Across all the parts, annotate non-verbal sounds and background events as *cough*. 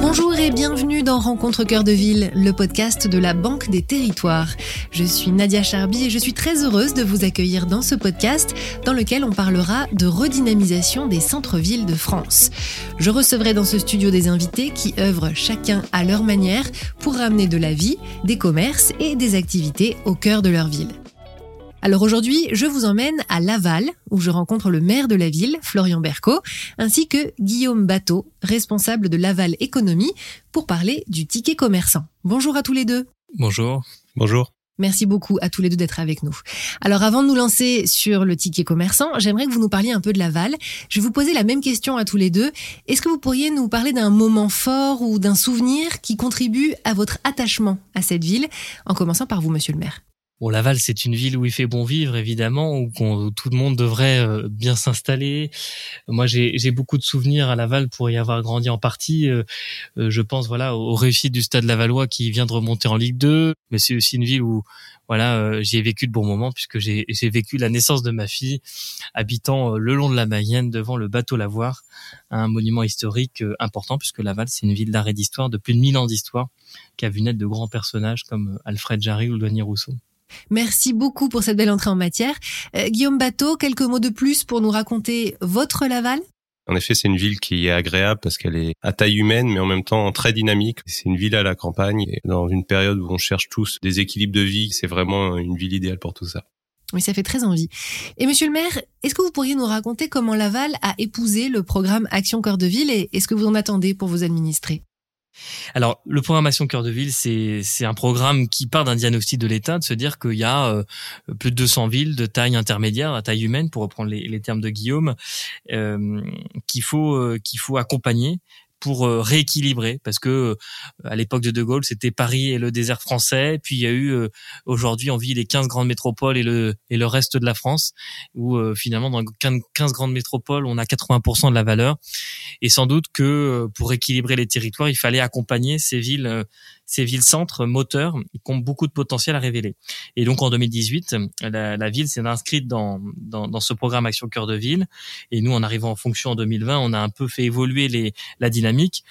Bonjour et bienvenue dans Rencontre Cœur de Ville, le podcast de la Banque des Territoires. Je suis Nadia Charby et je suis très heureuse de vous accueillir dans ce podcast dans lequel on parlera de redynamisation des centres-villes de France. Je recevrai dans ce studio des invités qui œuvrent chacun à leur manière pour ramener de la vie, des commerces et des activités au cœur de leur ville. Alors aujourd'hui, je vous emmène à Laval, où je rencontre le maire de la ville, Florian Berco, ainsi que Guillaume Bateau, responsable de Laval Économie, pour parler du ticket commerçant. Bonjour à tous les deux. Bonjour. Bonjour. Merci beaucoup à tous les deux d'être avec nous. Alors avant de nous lancer sur le ticket commerçant, j'aimerais que vous nous parliez un peu de Laval. Je vais vous poser la même question à tous les deux. Est-ce que vous pourriez nous parler d'un moment fort ou d'un souvenir qui contribue à votre attachement à cette ville, en commençant par vous, monsieur le maire? Bon, Laval, c'est une ville où il fait bon vivre, évidemment, où, tout le monde devrait euh, bien s'installer. Moi, j'ai beaucoup de souvenirs à Laval pour y avoir grandi en partie. Euh, euh, je pense, voilà, aux réussites du Stade Lavallois qui vient de remonter en Ligue 2. Mais c'est aussi une ville où, voilà, j'y ai vécu de bons moments puisque j'ai vécu la naissance de ma fille, habitant le long de la Mayenne, devant le bateau Lavoir, un monument historique important puisque Laval, c'est une ville d'arrêt d'histoire de plus de 1000 ans d'histoire qui a vu naître de grands personnages comme Alfred Jarry ou Denis Rousseau. Merci beaucoup pour cette belle entrée en matière. Euh, Guillaume Bateau, quelques mots de plus pour nous raconter votre Laval? En effet, c'est une ville qui est agréable parce qu'elle est à taille humaine, mais en même temps très dynamique. C'est une ville à la campagne. Et dans une période où on cherche tous des équilibres de vie, c'est vraiment une ville idéale pour tout ça. Oui, ça fait très envie. Et monsieur le maire, est-ce que vous pourriez nous raconter comment Laval a épousé le programme Action Cœur de Ville et est-ce que vous en attendez pour vos administrés alors, le programmation cœur de ville, c'est un programme qui part d'un diagnostic de l'État, de se dire qu'il y a euh, plus de 200 villes de taille intermédiaire, à taille humaine, pour reprendre les, les termes de Guillaume, euh, qu'il faut euh, qu'il faut accompagner pour euh, rééquilibrer parce que euh, à l'époque de De Gaulle c'était Paris et le désert français. Puis il y a eu euh, aujourd'hui on vit les 15 grandes métropoles et le et le reste de la France où finalement dans 15 grandes métropoles on a 80% de la valeur. Et sans doute que pour équilibrer les territoires il fallait accompagner ces villes ces villes-centres moteurs qui ont beaucoup de potentiel à révéler. Et donc en 2018, la, la ville s'est inscrite dans, dans, dans, ce programme Action Cœur de Ville. Et nous, en arrivant en fonction en 2020, on a un peu fait évoluer les, la dynamique.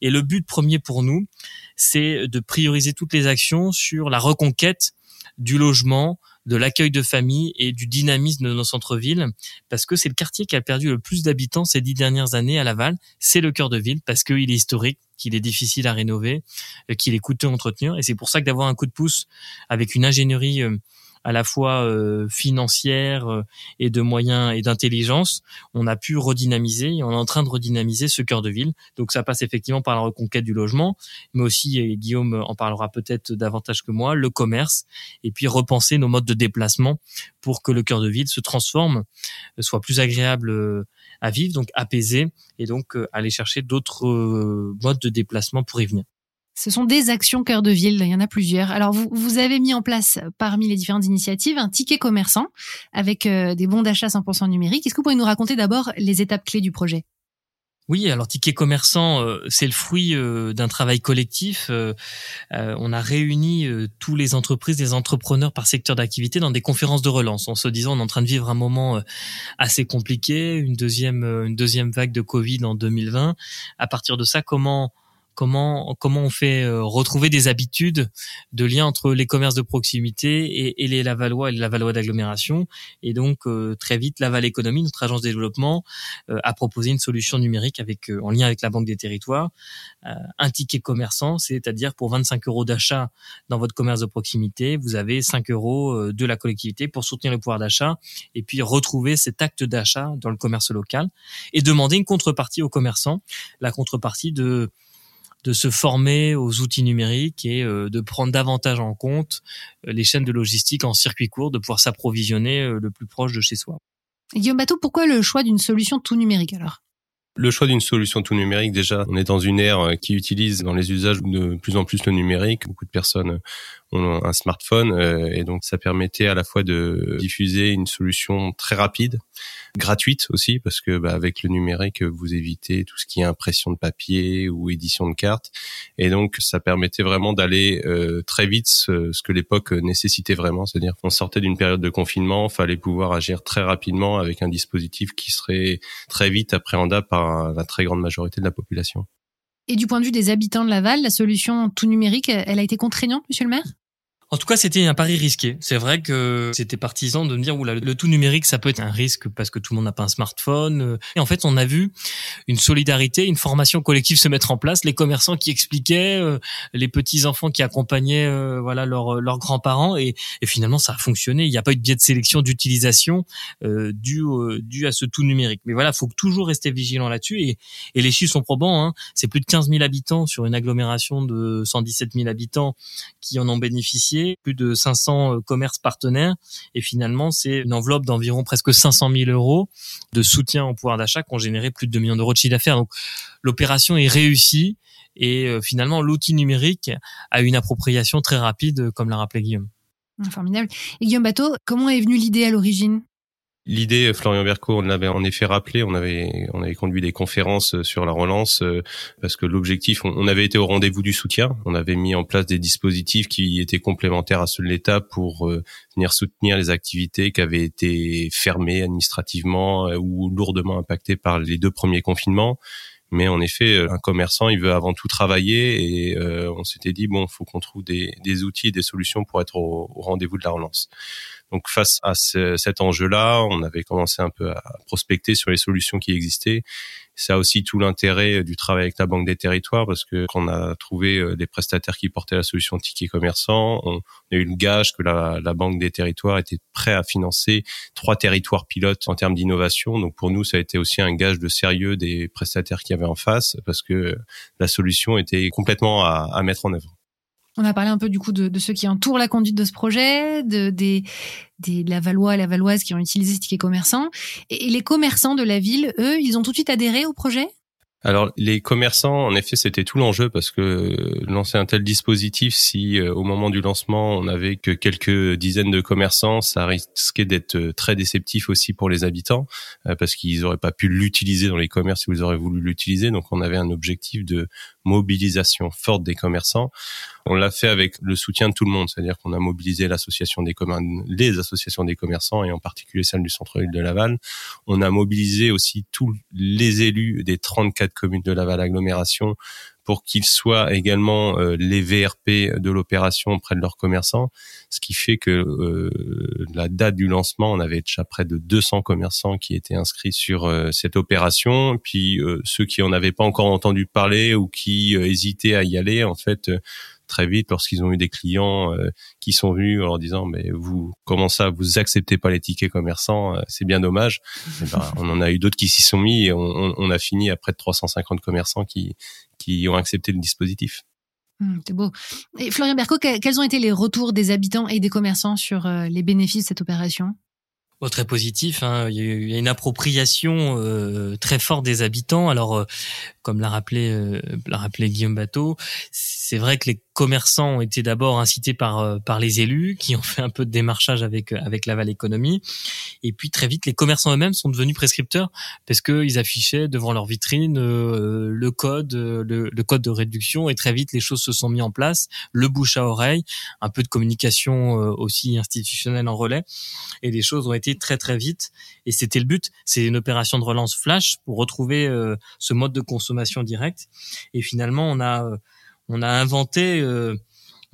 Et le but premier pour nous, c'est de prioriser toutes les actions sur la reconquête du logement, de l'accueil de famille et du dynamisme de nos centres-villes, parce que c'est le quartier qui a perdu le plus d'habitants ces dix dernières années à Laval. C'est le cœur de ville, parce qu'il est historique, qu'il est difficile à rénover, euh, qu'il est coûteux à entretenir, et c'est pour ça que d'avoir un coup de pouce avec une ingénierie euh, à la fois euh, financière euh, et de moyens et d'intelligence, on a pu redynamiser et on est en train de redynamiser ce cœur de ville. Donc ça passe effectivement par la reconquête du logement, mais aussi, et Guillaume en parlera peut-être davantage que moi, le commerce, et puis repenser nos modes de déplacement pour que le cœur de ville se transforme, euh, soit plus agréable à vivre, donc apaisé, et donc aller chercher d'autres modes de déplacement pour y venir. Ce sont des actions cœur de ville, il y en a plusieurs. Alors vous, vous avez mis en place parmi les différentes initiatives un ticket commerçant avec euh, des bons d'achat 100% numériques. Est-ce que vous pouvez nous raconter d'abord les étapes clés du projet? Oui, alors ticket commerçant, euh, c'est le fruit euh, d'un travail collectif. on a réuni tous les entreprises, les entrepreneurs par secteur d'activité dans des conférences de relance, en se disant on est en train de vivre un moment assez compliqué, une deuxième une deuxième vague de Covid en 2020. À partir de ça, comment comment on fait euh, retrouver des habitudes de lien entre les commerces de proximité et, et les Lavallois et les Lavallois d'agglomération. Et donc euh, très vite Laval Économie notre agence de développement euh, a proposé une solution numérique avec en lien avec la Banque des Territoires un ticket commerçant c'est-à-dire pour 25 euros d'achat dans votre commerce de proximité vous avez 5 euros de la collectivité pour soutenir le pouvoir d'achat et puis retrouver cet acte d'achat dans le commerce local et demander une contrepartie aux commerçants la contrepartie de de se former aux outils numériques et euh, de prendre davantage en compte euh, les chaînes de logistique en circuit court, de pouvoir s'approvisionner euh, le plus proche de chez soi. Guillaume Bateau, pourquoi le choix d'une solution tout numérique alors? Le choix d'une solution tout numérique, déjà, on est dans une ère qui utilise dans les usages de plus en plus le numérique. Beaucoup de personnes ont un smartphone et donc ça permettait à la fois de diffuser une solution très rapide gratuite aussi parce que bah, avec le numérique vous évitez tout ce qui est impression de papier ou édition de cartes. Et donc ça permettait vraiment d'aller euh, très vite ce, que l'époque nécessitait vraiment. C'est-à-dire qu'on sortait d'une période de confinement fallait pouvoir agir très rapidement avec un dispositif qui serait très vite appréhendable par la très grande majorité de la population. Et du point de vue des habitants de Laval, la solution tout numérique, elle a été contraignante, monsieur le maire? En tout cas, c'était un pari risqué. C'est vrai que c'était partisan de me dire, oula, le tout numérique, ça peut être un risque parce que tout le monde n'a pas un smartphone. Et en fait, on a vu une solidarité, une formation collective se mettre en place. Les commerçants qui expliquaient, euh, les petits enfants qui accompagnaient, euh, voilà, leurs leurs grands-parents. Et, et, finalement, ça a fonctionné. Il n'y a pas eu de biais de sélection d'utilisation euh, dû, euh, dû à ce tout numérique. Mais voilà, faut toujours rester vigilant là-dessus. Et, et les chiffres sont probants. Hein. C'est plus de 15 000 habitants sur une agglomération de 117 000 habitants qui en ont bénéficié plus de 500 euh, commerces partenaires, et finalement c'est une enveloppe d'environ presque 500 000 euros de soutien au pouvoir d'achat qui ont généré plus de 2 millions d'euros de chiffre d'affaires. Donc l'opération est réussie et euh, finalement l'outil numérique a une appropriation très rapide, comme l'a rappelé Guillaume. Formidable. Et Guillaume Bateau, comment est venue l'idée à l'origine? L'idée, Florian Berco, on l'avait en effet rappelé, on avait on avait conduit des conférences euh, sur la relance euh, parce que l'objectif, on, avait été au rendez-vous du soutien, on avait mis en place des dispositifs qui étaient complémentaires à ceux de l'État pour euh, venir soutenir les activités qui avaient été fermées administrativement ou lourdement impactées par les deux premiers confinements. Mais en effet, un commerçant, il veut avant tout travailler et on s'était dit bon, faut qu'on trouve des, des outils, des solutions pour être au rendez-vous de la relance. Donc face à cet enjeu-là, on avait commencé un peu à prospecter sur les solutions qui existaient. Ça a aussi tout l'intérêt du travail avec la Banque des Territoires parce que quand on a trouvé euh, des prestataires qui portaient la solution ticket commerçant, on a eu le gage que la, Banque des Territoires était prêt à financer trois territoires pilotes en termes d'innovation. Donc pour nous, ça a été aussi un gage de sérieux des prestataires qui avaient en face parce que la solution était complètement à mettre en œuvre. On a parlé un peu du coup de, de, ceux qui entourent la conduite de ce projet, de, des, des la Valois et la Valoise qui ont utilisé ce ticket commerçant. Et, les commerçants de la ville, eux, ils ont tout de suite adhéré au projet? Alors les commerçants, en effet, c'était tout l'enjeu parce que lancer un tel dispositif, si euh, au moment du lancement on n'avait que quelques dizaines de commerçants, ça risquait d'être euh, très déceptif aussi pour les habitants euh, parce qu'ils n'auraient pas pu l'utiliser dans les commerces si vous auraient voulu l'utiliser. Donc on avait un objectif de mobilisation forte des commerçants. On l'a fait avec le soutien de tout le monde, c'est-à-dire qu'on a mobilisé l'association des les associations des commerçants et en particulier celle du centre-ville de Laval. On a mobilisé aussi tous les élus des 34 communes de Laval agglomération pour qu'ils soient également euh, les VRP de l'opération auprès de leurs commerçants, ce qui fait que euh, la date du lancement, on avait déjà près de 200 commerçants qui étaient inscrits sur euh, cette opération, puis ceux qui en avaient pas encore entendu parler ou qui hésitaient à y aller, en fait très vite lorsqu'ils ont eu des clients qui sont venus en leur disant mais vous comment ça vous acceptez pas les tickets commerçants c'est bien dommage *laughs* eh ben, on en a eu d'autres qui s'y sont mis et on, on, a fini à près de 350 commerçants qui qui ont accepté le dispositif. Hum, c'est beau. Et Florian Berco, quels ont été les retours des habitants et des commerçants sur euh, les bénéfices de cette opération? Oh, très positif. Hein. Il y a une appropriation euh, très forte des habitants. Alors, euh, comme l'a rappelé, l'a rappelé Guillaume Bateau, c'est vrai que les commerçants ont été d'abord incités par euh, par les élus qui ont fait un peu de démarchage avec euh, avec Laval Économie. Et puis très vite les commerçants eux-mêmes sont devenus prescripteurs parce que ils affichaient devant leur vitrine euh, le code le, le, code de réduction. Et très vite les choses se sont mis en place. Le bouche à oreille un peu de communication aussi institutionnelle en relais. Et les choses ont été très très vite. Et c'était le but. C'est une opération de relance flash pour retrouver ce mode de consommation directe et finalement on a on a inventé euh,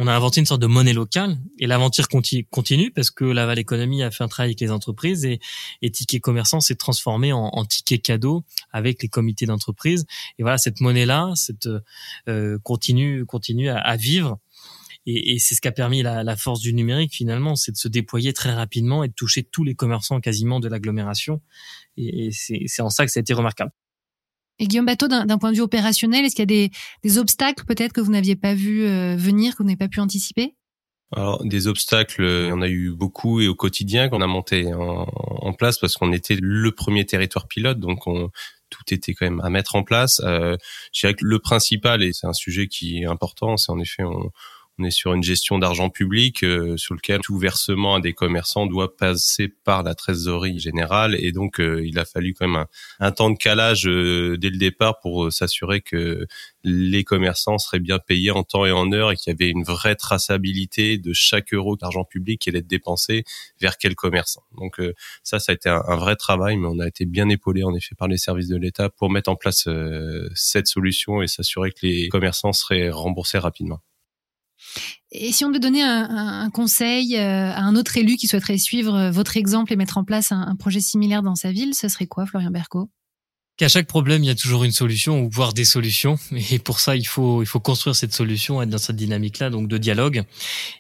on a inventé une sorte de monnaie locale et l'aventure continue parce que Laval Économie a fait un travail avec les entreprises et, et Ticket Commerçant s'est transformé en, en, ticket cadeau avec les comités d'entreprise. Et voilà cette monnaie là cette euh, continue continue à, vivre. Et, et c'est ce qui a permis la, la, force du numérique finalement c'est de se déployer très rapidement et de toucher tous les commerçants quasiment de l'agglomération. Et, et c'est en ça que ça a été remarquable. Et Guillaume Bateau, d'un point de vue opérationnel, est-ce qu'il y a des, des obstacles peut-être que vous n'aviez pas vu euh, venir, que vous n'avez pas pu anticiper? Alors des obstacles, il y en a eu beaucoup et au quotidien qu'on a monté en, en place parce qu'on était le premier territoire pilote, donc on, tout était quand même à mettre en place. Euh, je dirais que le principal et c'est un sujet qui est important, c'est en effet on, on est sur une gestion d'argent public euh, sur lequel tout versement à des commerçants doit passer par la trésorerie générale et donc euh, il a fallu quand même un, temps de calage euh, dès le départ pour s'assurer que les commerçants seraient bien payés en temps et en heure et qu'il y avait une vraie traçabilité de chaque euro d'argent public qui allait être dépensé vers quel commerçant. Donc ça, ça a été un, vrai travail, mais on a été bien épaulé en effet par les services de l'État pour mettre en place cette solution et s'assurer que les commerçants seraient remboursés rapidement. Et si on devait donner un, conseil euh, à un autre élu qui souhaiterait suivre euh, votre exemple et mettre en place un, projet similaire dans sa ville, ce serait quoi, Florian Berco? Qu'à chaque problème, il y a toujours une solution ou voire des solutions. Et pour ça, il faut il faut construire cette solution, être dans cette dynamique-là, donc de dialogue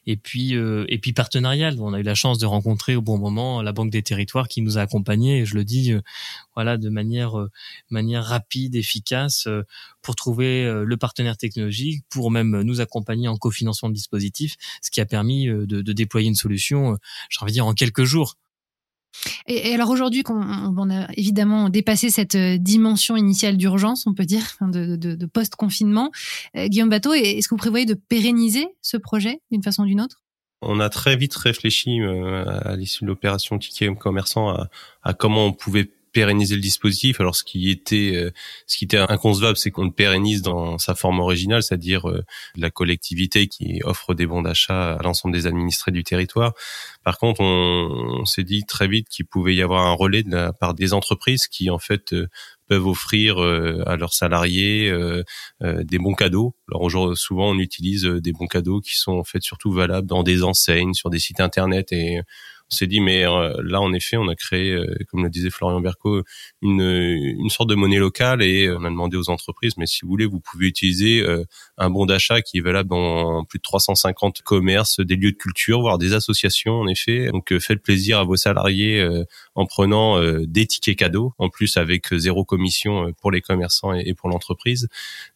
et puis euh, et puis partenarial. On a eu la chance de rencontrer au bon moment la Banque des Territoires qui nous a accompagnés. Et je le dis, euh, voilà, de manière euh, manière rapide, efficace, pour trouver le partenaire technologique, pour même nous accompagner en cofinancement de dispositif, ce qui a permis de, de déployer une solution, j'ai envie de dire en quelques jours. Et, alors aujourd'hui, qu'on on a évidemment dépassé cette euh, dimension initiale d'urgence, on peut dire, de, de, de post-confinement, euh, Guillaume Bateau, est-ce que vous prévoyez de pérenniser ce projet d'une façon ou d'une autre? On a très vite réfléchi euh, à l'issue de l'opération Ticket Commerçant à, à, comment on pouvait pérenniser le dispositif. Alors ce qui était euh, ce qui était inconcevable, c'est qu'on le pérennise dans sa forme originale, c'est-à-dire euh, la collectivité qui offre des bons d'achat à l'ensemble des administrés du territoire. Par contre, on, s'est dit très vite qu'il pouvait y avoir un relais de la part des entreprises qui en fait euh, peuvent offrir à leurs salariés des bons cadeaux. Alors souvent, on utilise des bons cadeaux qui sont en fait surtout valables dans des enseignes, sur des sites internet et on s'est dit mais euh, là en effet on a créé euh, comme le disait Florian Berco une une sorte de monnaie locale et euh, on a demandé aux entreprises mais si vous voulez vous pouvez utiliser un bon d'achat qui est valable dans plus de 350 commerces des lieux de culture voire des associations en effet. Donc faites plaisir à vos salariés en prenant des tickets cadeaux en plus avec zéro commission pour les commerçants et pour l'entreprise.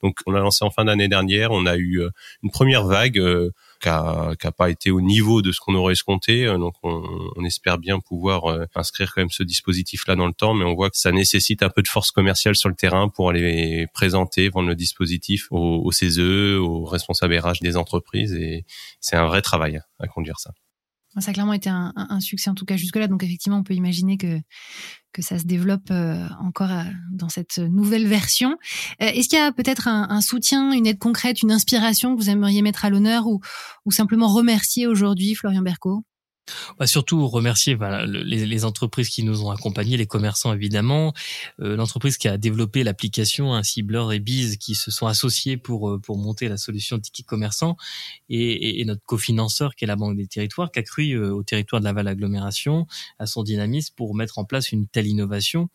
Donc on l'a lancé en fin d'année dernière. On a eu une première vague qui a, pas été au niveau de ce qu'on aurait escompté. Euh, donc on, on espère bien pouvoir euh, inscrire quand même ce dispositif-là dans le temps, mais on voit que ça nécessite un peu de force commerciale sur le terrain pour aller présenter, vendre le dispositif aux, aux CESE, aux responsables RH des entreprises, et c'est un vrai travail à conduire ça. Ça a clairement été un, succès en tout cas jusque-là. Donc effectivement, on peut imaginer que que ça se développe euh, encore euh, dans cette nouvelle version. Euh, est-ce qu'il y a peut-être un, un, soutien, une aide concrète, une inspiration que vous aimeriez mettre à l'honneur ou, ou simplement remercier aujourd'hui, Florian Berco? Bah surtout remercier voilà, les, les, entreprises qui nous ont accompagnés, les commerçants évidemment, euh, l'entreprise qui a développé l'application, ainsi Blur et Biz qui se sont associés pour euh, pour monter la solution Ticket Commerçant, et, et, notre cofinanceur qui est la Banque des Territoires qui a cru euh, au territoire de la Val Agglomération à son dynamisme pour mettre en place une telle innovation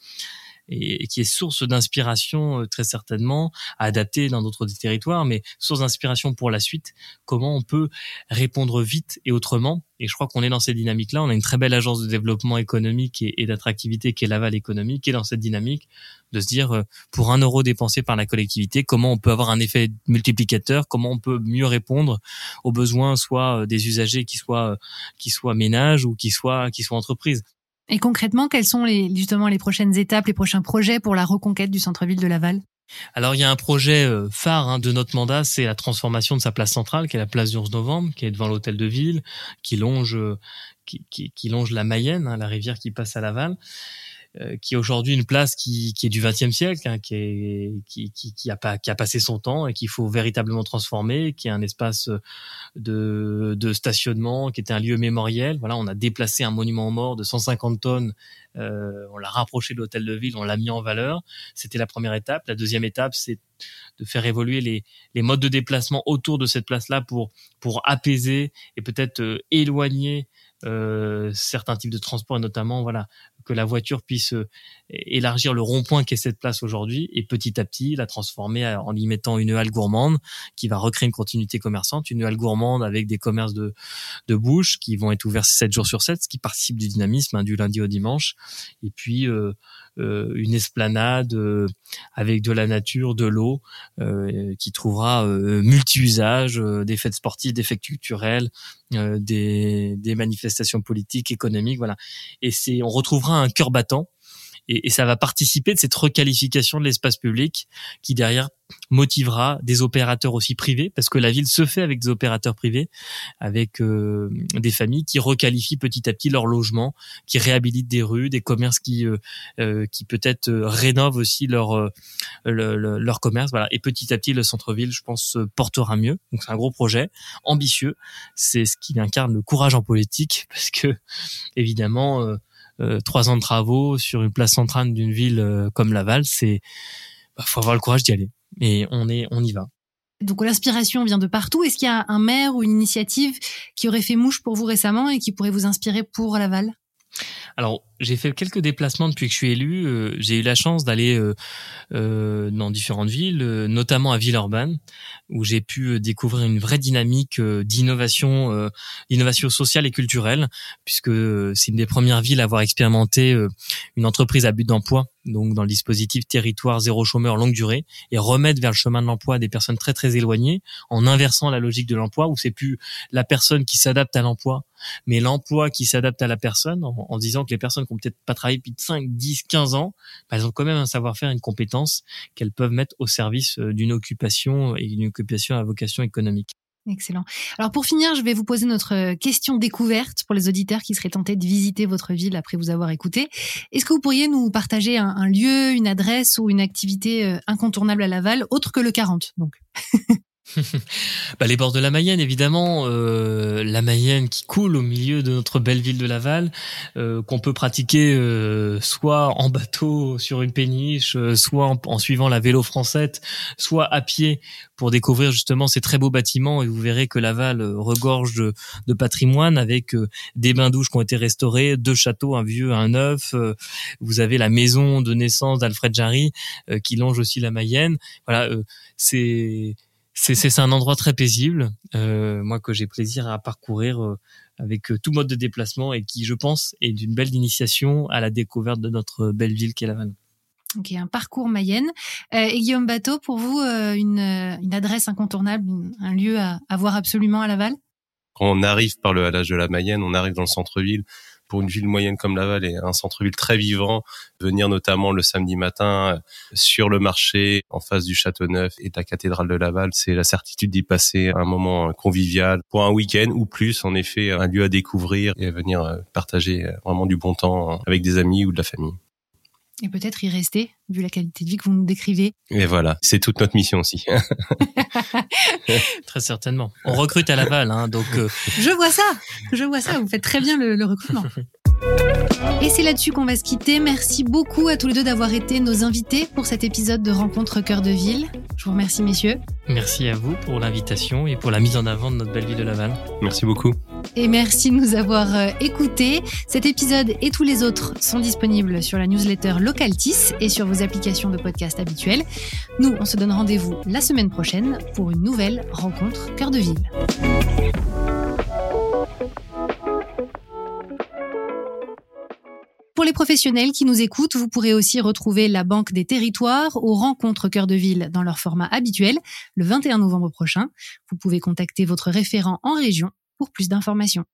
et, qui est source d'inspiration euh, très certainement, adaptée dans d'autres territoires, mais source d'inspiration pour la suite. Comment on peut répondre vite et autrement Et je crois qu'on est dans cette dynamique-là. On a une très belle agence de développement économique et, d'attractivité qui est Laval Économie, qui est dans cette dynamique de se dire euh, pour un euro dépensé par la collectivité, comment on peut avoir un effet multiplicateur, comment on peut mieux répondre aux besoins soit euh, des usagers qui soient qui soient ménages ou qui soient qui soient entreprises. Et concrètement, quelles sont les, justement les prochaines étapes, les prochains projets pour la reconquête du centre-ville de Laval? Alors il y a un projet euh, phare hein, de notre mandat, c'est la transformation de sa place centrale, qui est la place du 11 novembre, qui est devant l'hôtel de ville, qui longe, euh, qui, qui, longe la Mayenne, hein, la rivière qui passe à Laval. Euh, qui est aujourd'hui une place qui, qui est du XXe siècle, hein, qui, est, qui, qui, qui, a pas, qui a passé son temps et qu'il faut véritablement transformer, qui est un espace de, de stationnement, qui était un lieu mémoriel. Voilà, on a déplacé un monument aux morts de 150 tonnes, euh, on l'a rapproché de l'hôtel de ville, on l'a mis en valeur. C'était la première étape. La deuxième étape, c'est de faire évoluer les, les modes de déplacement autour de cette place-là pour pour apaiser et peut-être euh, éloigner euh, certains types de transports et notamment voilà que la voiture puisse euh, élargir le rond-point qu'est cette place aujourd'hui et petit à petit la transformer en y mettant une halle gourmande qui va recréer une continuité commerçante, une halle gourmande avec des commerces de, de bouche qui vont être ouverts 7 jours sur 7, ce qui participe du dynamisme hein, du lundi au dimanche. Et puis euh, euh, une esplanade avec de la nature, de l'eau, qui trouvera multi-usages, des fêtes sportives, des fêtes culturelles, des, des manifestations politiques, économiques, voilà. Et c'est, on retrouvera un cœur battant et, et ça va participer de cette requalification de l'espace public qui derrière motivera des opérateurs aussi privés parce que la ville se fait avec des opérateurs privés avec euh, des familles qui requalifient petit à petit leur logement qui réhabilitent des rues des commerces qui euh, euh qui peut-être euh, rénovent aussi leur le, le, leur commerce. Voilà. Et petit à petit le centre-ville je pense portera mieux. Donc c'est un gros projet ambitieux. C'est ce qui incarne le courage en politique *laughs* parce que évidemment euh, trois ans de travaux sur une place centrale d'une ville euh, comme Laval, c'est bah, faut avoir le courage d'y aller. Et on est, on y va. Donc l'inspiration vient de partout. Est-ce qu'il y a un maire ou une initiative qui aurait fait mouche pour vous récemment et qui pourrait vous inspirer pour Laval? Alors, j'ai fait quelques déplacements depuis que je suis élu. Euh, j'ai eu la chance d'aller euh, euh, dans différentes villes, notamment à Villeurbanne, où j'ai pu découvrir une vraie dynamique d'innovation, d'innovation sociale et culturelle, puisque c'est une des premières villes à avoir expérimenté une entreprise à but d'emploi, donc dans le dispositif territoire zéro chômeur longue durée, et remettre vers le chemin de l'emploi des personnes très très éloignées, en inversant la logique de l'emploi, où c'est plus la personne qui s'adapte à l'emploi, mais l'emploi qui s'adapte à la personne, en disant que les personnes qui ont peut-être pas travaillé depuis 5, 10, 15 ans, bah, elles ont quand même un savoir-faire, une compétence qu'elles peuvent mettre au service euh, d'une occupation et d'une occupation à vocation économique. Excellent. Alors pour finir, je vais vous poser notre euh, question découverte pour les auditeurs qui seraient tentés de visiter votre ville après vous avoir écouté. Est-ce que vous pourriez nous partager un, un lieu, une adresse ou une activité euh, incontournable à Laval, autre que le 40 donc? *laughs* *laughs* bah, les bords de la Mayenne, évidemment, euh, la Mayenne qui coule au milieu de notre belle ville de Laval, euh, qu'on peut pratiquer euh, soit en bateau sur une péniche, euh, soit en, suivant la vélo française, soit à pied pour découvrir justement ces très beaux bâtiments. Et vous verrez que Laval euh, regorge de, de patrimoine avec euh, des bains douches qui ont été restaurés, deux châteaux, un vieux, un neuf. vous avez la maison de naissance d'Alfred Jarry qui longe aussi la Mayenne. Voilà, c'est c'est un endroit très paisible, euh, moi que j'ai plaisir à parcourir euh, avec euh, tout mode de déplacement et qui, je pense, est d'une belle initiation à la découverte de notre belle ville qu'est Laval. Ok, un parcours Mayenne. Euh, et Guillaume Bateau, pour vous, euh, une, une, adresse incontournable, un lieu à, à voir absolument à Laval? Quand on arrive par le halage de la Mayenne, on arrive dans le centre-ville, pour une ville moyenne comme Laval et un centre-ville très vivant, venir notamment le samedi matin euh, sur le marché en face du Château Neuf et de la cathédrale de Laval, c'est la certitude d'y passer un moment convivial pour un week-end ou plus, en effet, un lieu à découvrir et à venir euh, partager euh, vraiment du bon temps avec des amis ou de la famille et peut-être y rester, vu la qualité de vie que vous nous décrivez. Et voilà, c'est toute notre mission aussi. *laughs* très certainement. On recrute à Laval, hein, donc. Euh... Je vois ça, je vois ça. Vous faites très bien le, le recrutement. *laughs* Et c'est là-dessus qu'on va se quitter. Merci beaucoup à tous les deux d'avoir été nos invités pour cet épisode de Rencontre Cœur de Ville. Je vous remercie, messieurs. Merci à vous pour l'invitation et pour la mise en avant de notre belle ville de Laval. Merci beaucoup. Et merci de nous avoir euh, écoutés. Cet épisode et tous les autres sont disponibles sur la newsletter Localtis et sur vos applications de podcast habituelles. Nous, on se donne rendez-vous la semaine prochaine pour une nouvelle rencontre Cœur de Ville. Pour les professionnels qui nous écoutent, vous pourrez aussi retrouver la Banque des Territoires aux rencontres Cœur de Ville dans leur format habituel le 21 novembre prochain. Vous pouvez contacter votre référent en région pour plus d'informations.